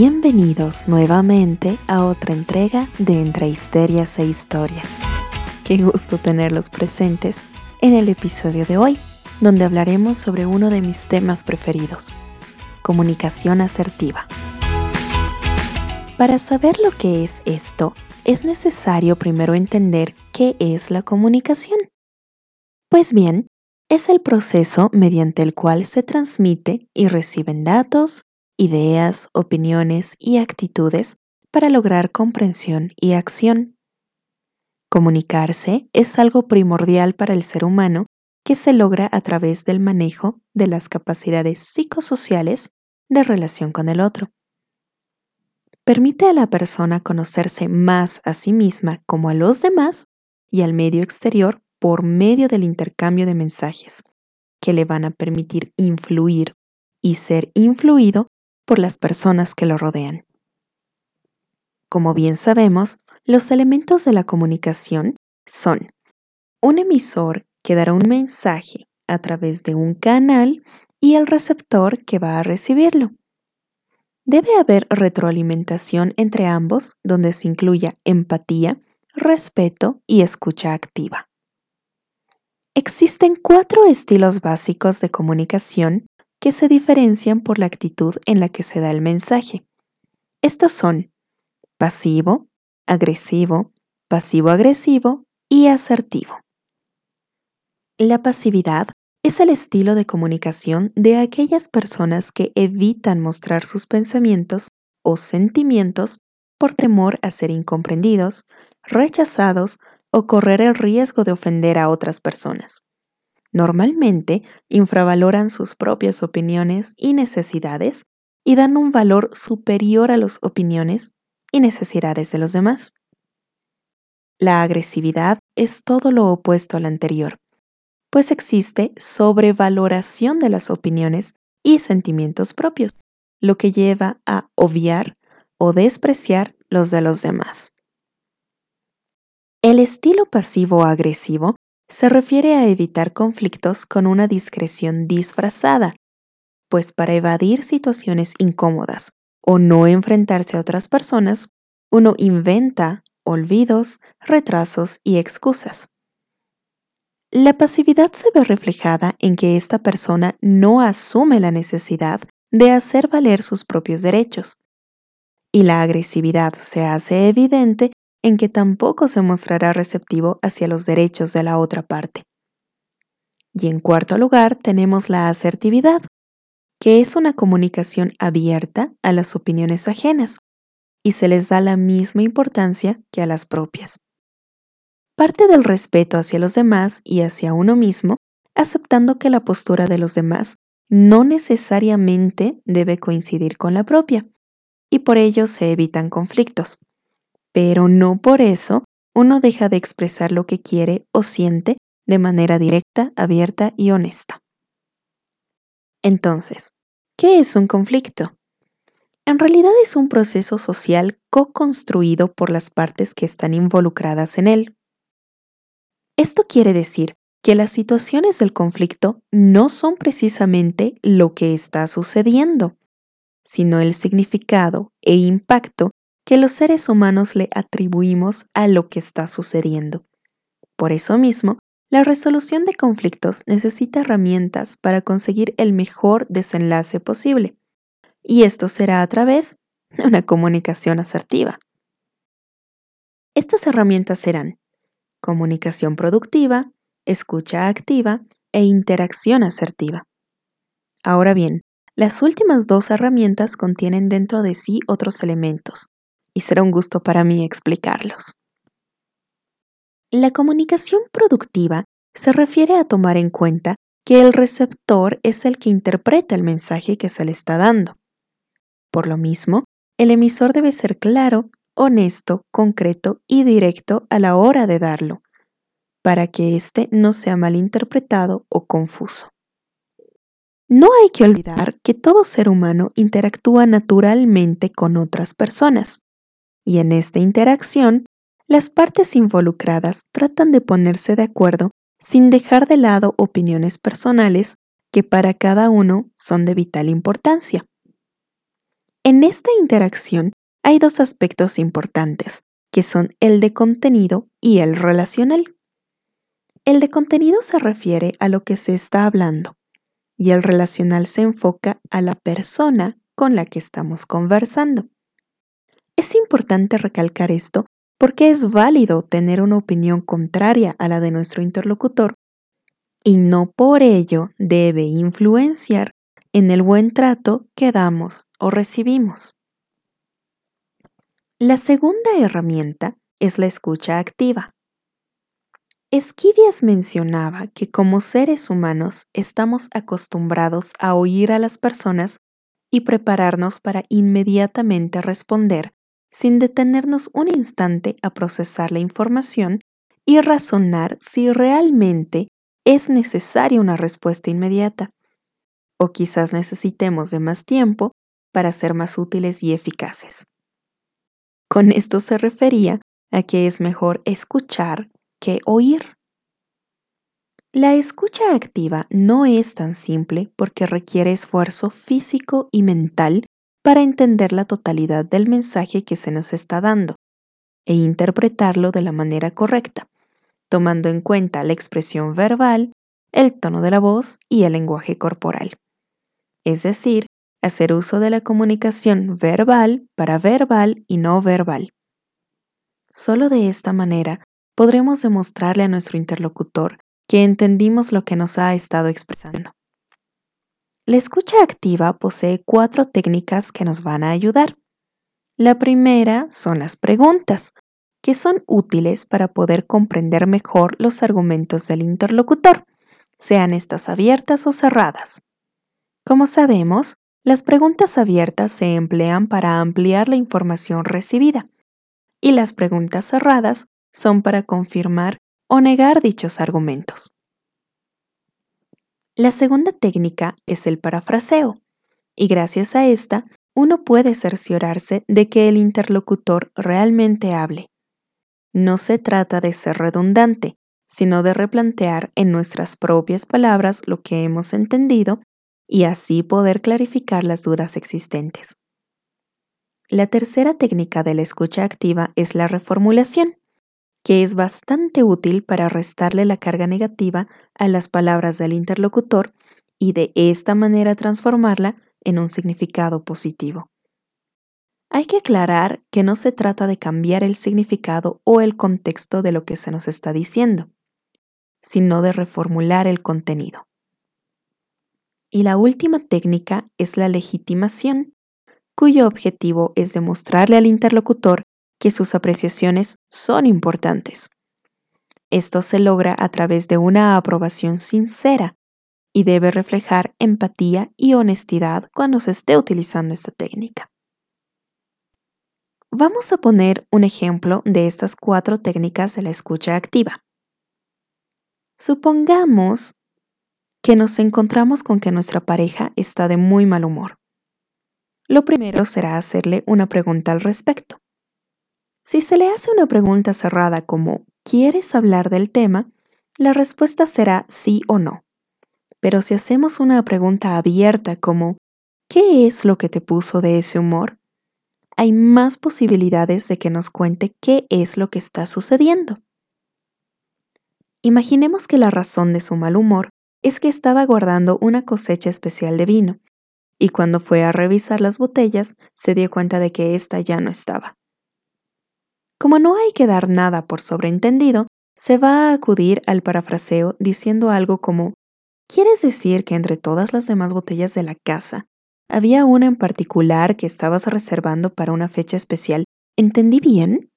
Bienvenidos nuevamente a otra entrega de Entre Histerias e Historias. Qué gusto tenerlos presentes en el episodio de hoy, donde hablaremos sobre uno de mis temas preferidos, comunicación asertiva. Para saber lo que es esto, es necesario primero entender qué es la comunicación. Pues bien, es el proceso mediante el cual se transmite y reciben datos, ideas, opiniones y actitudes para lograr comprensión y acción. Comunicarse es algo primordial para el ser humano que se logra a través del manejo de las capacidades psicosociales de relación con el otro. Permite a la persona conocerse más a sí misma como a los demás y al medio exterior por medio del intercambio de mensajes, que le van a permitir influir y ser influido por las personas que lo rodean. Como bien sabemos, los elementos de la comunicación son un emisor que dará un mensaje a través de un canal y el receptor que va a recibirlo. Debe haber retroalimentación entre ambos donde se incluya empatía, respeto y escucha activa. Existen cuatro estilos básicos de comunicación que se diferencian por la actitud en la que se da el mensaje. Estos son pasivo, agresivo, pasivo-agresivo y asertivo. La pasividad es el estilo de comunicación de aquellas personas que evitan mostrar sus pensamientos o sentimientos por temor a ser incomprendidos, rechazados o correr el riesgo de ofender a otras personas normalmente infravaloran sus propias opiniones y necesidades y dan un valor superior a las opiniones y necesidades de los demás. La agresividad es todo lo opuesto al anterior, pues existe sobrevaloración de las opiniones y sentimientos propios, lo que lleva a obviar o despreciar los de los demás. El estilo pasivo-agresivo se refiere a evitar conflictos con una discreción disfrazada, pues para evadir situaciones incómodas o no enfrentarse a otras personas, uno inventa olvidos, retrasos y excusas. La pasividad se ve reflejada en que esta persona no asume la necesidad de hacer valer sus propios derechos, y la agresividad se hace evidente en que tampoco se mostrará receptivo hacia los derechos de la otra parte. Y en cuarto lugar tenemos la asertividad, que es una comunicación abierta a las opiniones ajenas y se les da la misma importancia que a las propias. Parte del respeto hacia los demás y hacia uno mismo, aceptando que la postura de los demás no necesariamente debe coincidir con la propia, y por ello se evitan conflictos pero no por eso uno deja de expresar lo que quiere o siente de manera directa, abierta y honesta. Entonces, ¿qué es un conflicto? En realidad es un proceso social co-construido por las partes que están involucradas en él. Esto quiere decir que las situaciones del conflicto no son precisamente lo que está sucediendo, sino el significado e impacto que los seres humanos le atribuimos a lo que está sucediendo. Por eso mismo, la resolución de conflictos necesita herramientas para conseguir el mejor desenlace posible, y esto será a través de una comunicación asertiva. Estas herramientas serán comunicación productiva, escucha activa e interacción asertiva. Ahora bien, las últimas dos herramientas contienen dentro de sí otros elementos, y será un gusto para mí explicarlos. La comunicación productiva se refiere a tomar en cuenta que el receptor es el que interpreta el mensaje que se le está dando. Por lo mismo, el emisor debe ser claro, honesto, concreto y directo a la hora de darlo, para que éste no sea malinterpretado o confuso. No hay que olvidar que todo ser humano interactúa naturalmente con otras personas, y en esta interacción, las partes involucradas tratan de ponerse de acuerdo sin dejar de lado opiniones personales que para cada uno son de vital importancia. En esta interacción hay dos aspectos importantes, que son el de contenido y el relacional. El de contenido se refiere a lo que se está hablando y el relacional se enfoca a la persona con la que estamos conversando. Es importante recalcar esto porque es válido tener una opinión contraria a la de nuestro interlocutor y no por ello debe influenciar en el buen trato que damos o recibimos. La segunda herramienta es la escucha activa. Esquivias mencionaba que como seres humanos estamos acostumbrados a oír a las personas y prepararnos para inmediatamente responder sin detenernos un instante a procesar la información y razonar si realmente es necesaria una respuesta inmediata. O quizás necesitemos de más tiempo para ser más útiles y eficaces. Con esto se refería a que es mejor escuchar que oír. La escucha activa no es tan simple porque requiere esfuerzo físico y mental para entender la totalidad del mensaje que se nos está dando e interpretarlo de la manera correcta, tomando en cuenta la expresión verbal, el tono de la voz y el lenguaje corporal. Es decir, hacer uso de la comunicación verbal para verbal y no verbal. Solo de esta manera podremos demostrarle a nuestro interlocutor que entendimos lo que nos ha estado expresando. La escucha activa posee cuatro técnicas que nos van a ayudar. La primera son las preguntas, que son útiles para poder comprender mejor los argumentos del interlocutor, sean estas abiertas o cerradas. Como sabemos, las preguntas abiertas se emplean para ampliar la información recibida y las preguntas cerradas son para confirmar o negar dichos argumentos. La segunda técnica es el parafraseo, y gracias a esta uno puede cerciorarse de que el interlocutor realmente hable. No se trata de ser redundante, sino de replantear en nuestras propias palabras lo que hemos entendido y así poder clarificar las dudas existentes. La tercera técnica de la escucha activa es la reformulación, que es bastante útil para restarle la carga negativa a las palabras del interlocutor y de esta manera transformarla en un significado positivo. Hay que aclarar que no se trata de cambiar el significado o el contexto de lo que se nos está diciendo, sino de reformular el contenido. Y la última técnica es la legitimación, cuyo objetivo es demostrarle al interlocutor que sus apreciaciones son importantes. Esto se logra a través de una aprobación sincera y debe reflejar empatía y honestidad cuando se esté utilizando esta técnica. Vamos a poner un ejemplo de estas cuatro técnicas de la escucha activa. Supongamos que nos encontramos con que nuestra pareja está de muy mal humor. Lo primero será hacerle una pregunta al respecto. Si se le hace una pregunta cerrada como ¿quieres hablar del tema? La respuesta será sí o no. Pero si hacemos una pregunta abierta como ¿qué es lo que te puso de ese humor? Hay más posibilidades de que nos cuente qué es lo que está sucediendo. Imaginemos que la razón de su mal humor es que estaba guardando una cosecha especial de vino, y cuando fue a revisar las botellas se dio cuenta de que ésta ya no estaba. Como no hay que dar nada por sobreentendido, se va a acudir al parafraseo diciendo algo como ¿Quieres decir que entre todas las demás botellas de la casa había una en particular que estabas reservando para una fecha especial? ¿Entendí bien?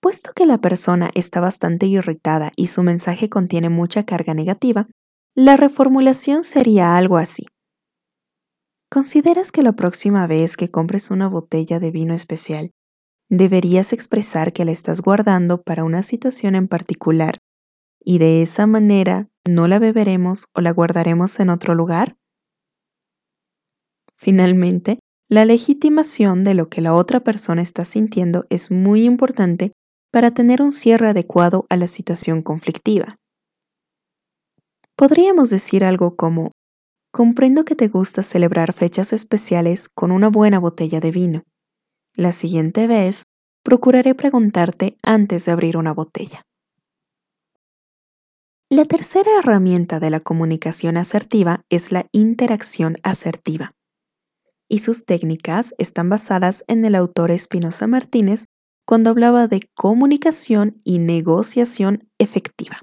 Puesto que la persona está bastante irritada y su mensaje contiene mucha carga negativa, la reformulación sería algo así. ¿Consideras que la próxima vez que compres una botella de vino especial, deberías expresar que la estás guardando para una situación en particular y de esa manera no la beberemos o la guardaremos en otro lugar? Finalmente, la legitimación de lo que la otra persona está sintiendo es muy importante para tener un cierre adecuado a la situación conflictiva. Podríamos decir algo como, comprendo que te gusta celebrar fechas especiales con una buena botella de vino. La siguiente vez, procuraré preguntarte antes de abrir una botella. La tercera herramienta de la comunicación asertiva es la interacción asertiva. Y sus técnicas están basadas en el autor Espinosa Martínez cuando hablaba de comunicación y negociación efectiva.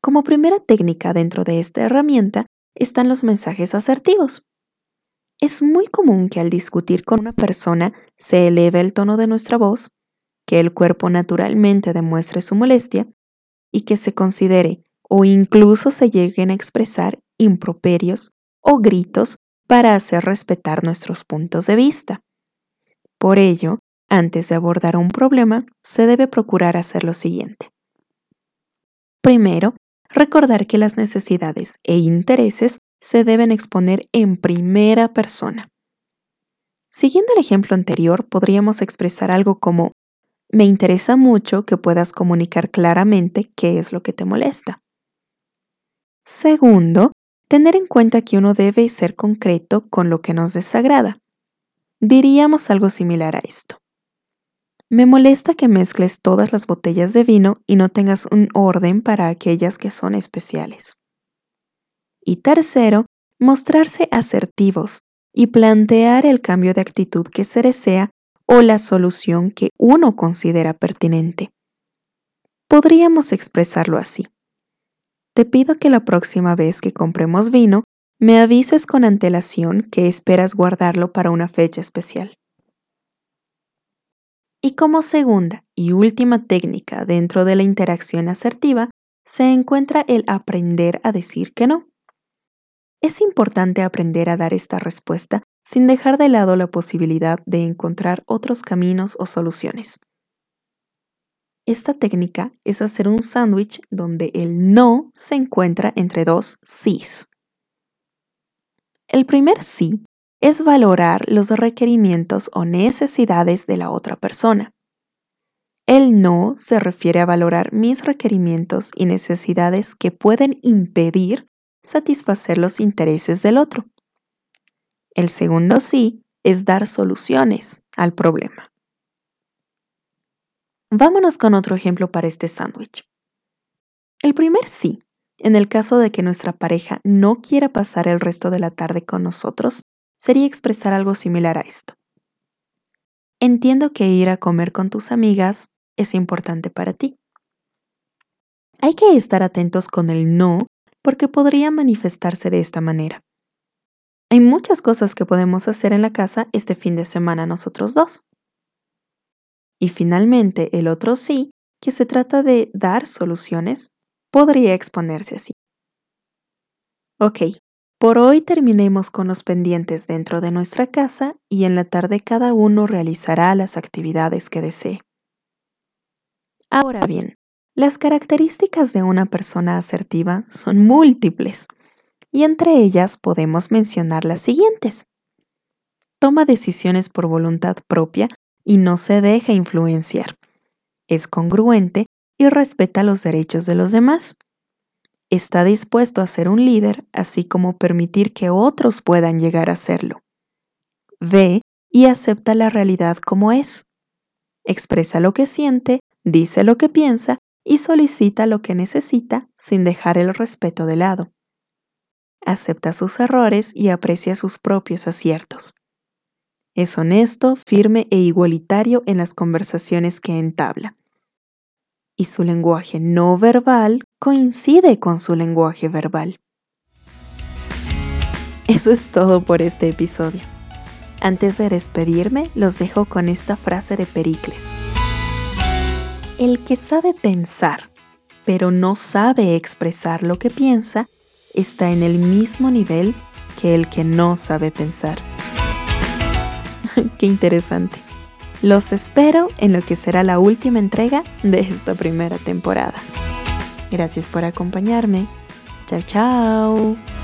Como primera técnica dentro de esta herramienta están los mensajes asertivos. Es muy común que al discutir con una persona se eleve el tono de nuestra voz, que el cuerpo naturalmente demuestre su molestia y que se considere o incluso se lleguen a expresar improperios o gritos para hacer respetar nuestros puntos de vista. Por ello, antes de abordar un problema, se debe procurar hacer lo siguiente. Primero, recordar que las necesidades e intereses se deben exponer en primera persona. Siguiendo el ejemplo anterior, podríamos expresar algo como, me interesa mucho que puedas comunicar claramente qué es lo que te molesta. Segundo, tener en cuenta que uno debe ser concreto con lo que nos desagrada. Diríamos algo similar a esto. Me molesta que mezcles todas las botellas de vino y no tengas un orden para aquellas que son especiales. Y tercero, mostrarse asertivos y plantear el cambio de actitud que se desea o la solución que uno considera pertinente. Podríamos expresarlo así. Te pido que la próxima vez que compremos vino, me avises con antelación que esperas guardarlo para una fecha especial. Y como segunda y última técnica dentro de la interacción asertiva, se encuentra el aprender a decir que no. Es importante aprender a dar esta respuesta sin dejar de lado la posibilidad de encontrar otros caminos o soluciones. Esta técnica es hacer un sándwich donde el no se encuentra entre dos sís. El primer sí es valorar los requerimientos o necesidades de la otra persona. El no se refiere a valorar mis requerimientos y necesidades que pueden impedir satisfacer los intereses del otro. El segundo sí es dar soluciones al problema. Vámonos con otro ejemplo para este sándwich. El primer sí, en el caso de que nuestra pareja no quiera pasar el resto de la tarde con nosotros, sería expresar algo similar a esto. Entiendo que ir a comer con tus amigas es importante para ti. Hay que estar atentos con el no porque podría manifestarse de esta manera. Hay muchas cosas que podemos hacer en la casa este fin de semana nosotros dos. Y finalmente el otro sí, que se trata de dar soluciones, podría exponerse así. Ok, por hoy terminemos con los pendientes dentro de nuestra casa y en la tarde cada uno realizará las actividades que desee. Ahora bien, las características de una persona asertiva son múltiples y entre ellas podemos mencionar las siguientes. Toma decisiones por voluntad propia y no se deja influenciar. Es congruente y respeta los derechos de los demás está dispuesto a ser un líder, así como permitir que otros puedan llegar a serlo. Ve y acepta la realidad como es. Expresa lo que siente, dice lo que piensa y solicita lo que necesita sin dejar el respeto de lado. Acepta sus errores y aprecia sus propios aciertos. Es honesto, firme e igualitario en las conversaciones que entabla y su lenguaje no verbal coincide con su lenguaje verbal. Eso es todo por este episodio. Antes de despedirme, los dejo con esta frase de Pericles. El que sabe pensar, pero no sabe expresar lo que piensa, está en el mismo nivel que el que no sabe pensar. Qué interesante. Los espero en lo que será la última entrega de esta primera temporada. Gracias por acompañarme. Chao, chao.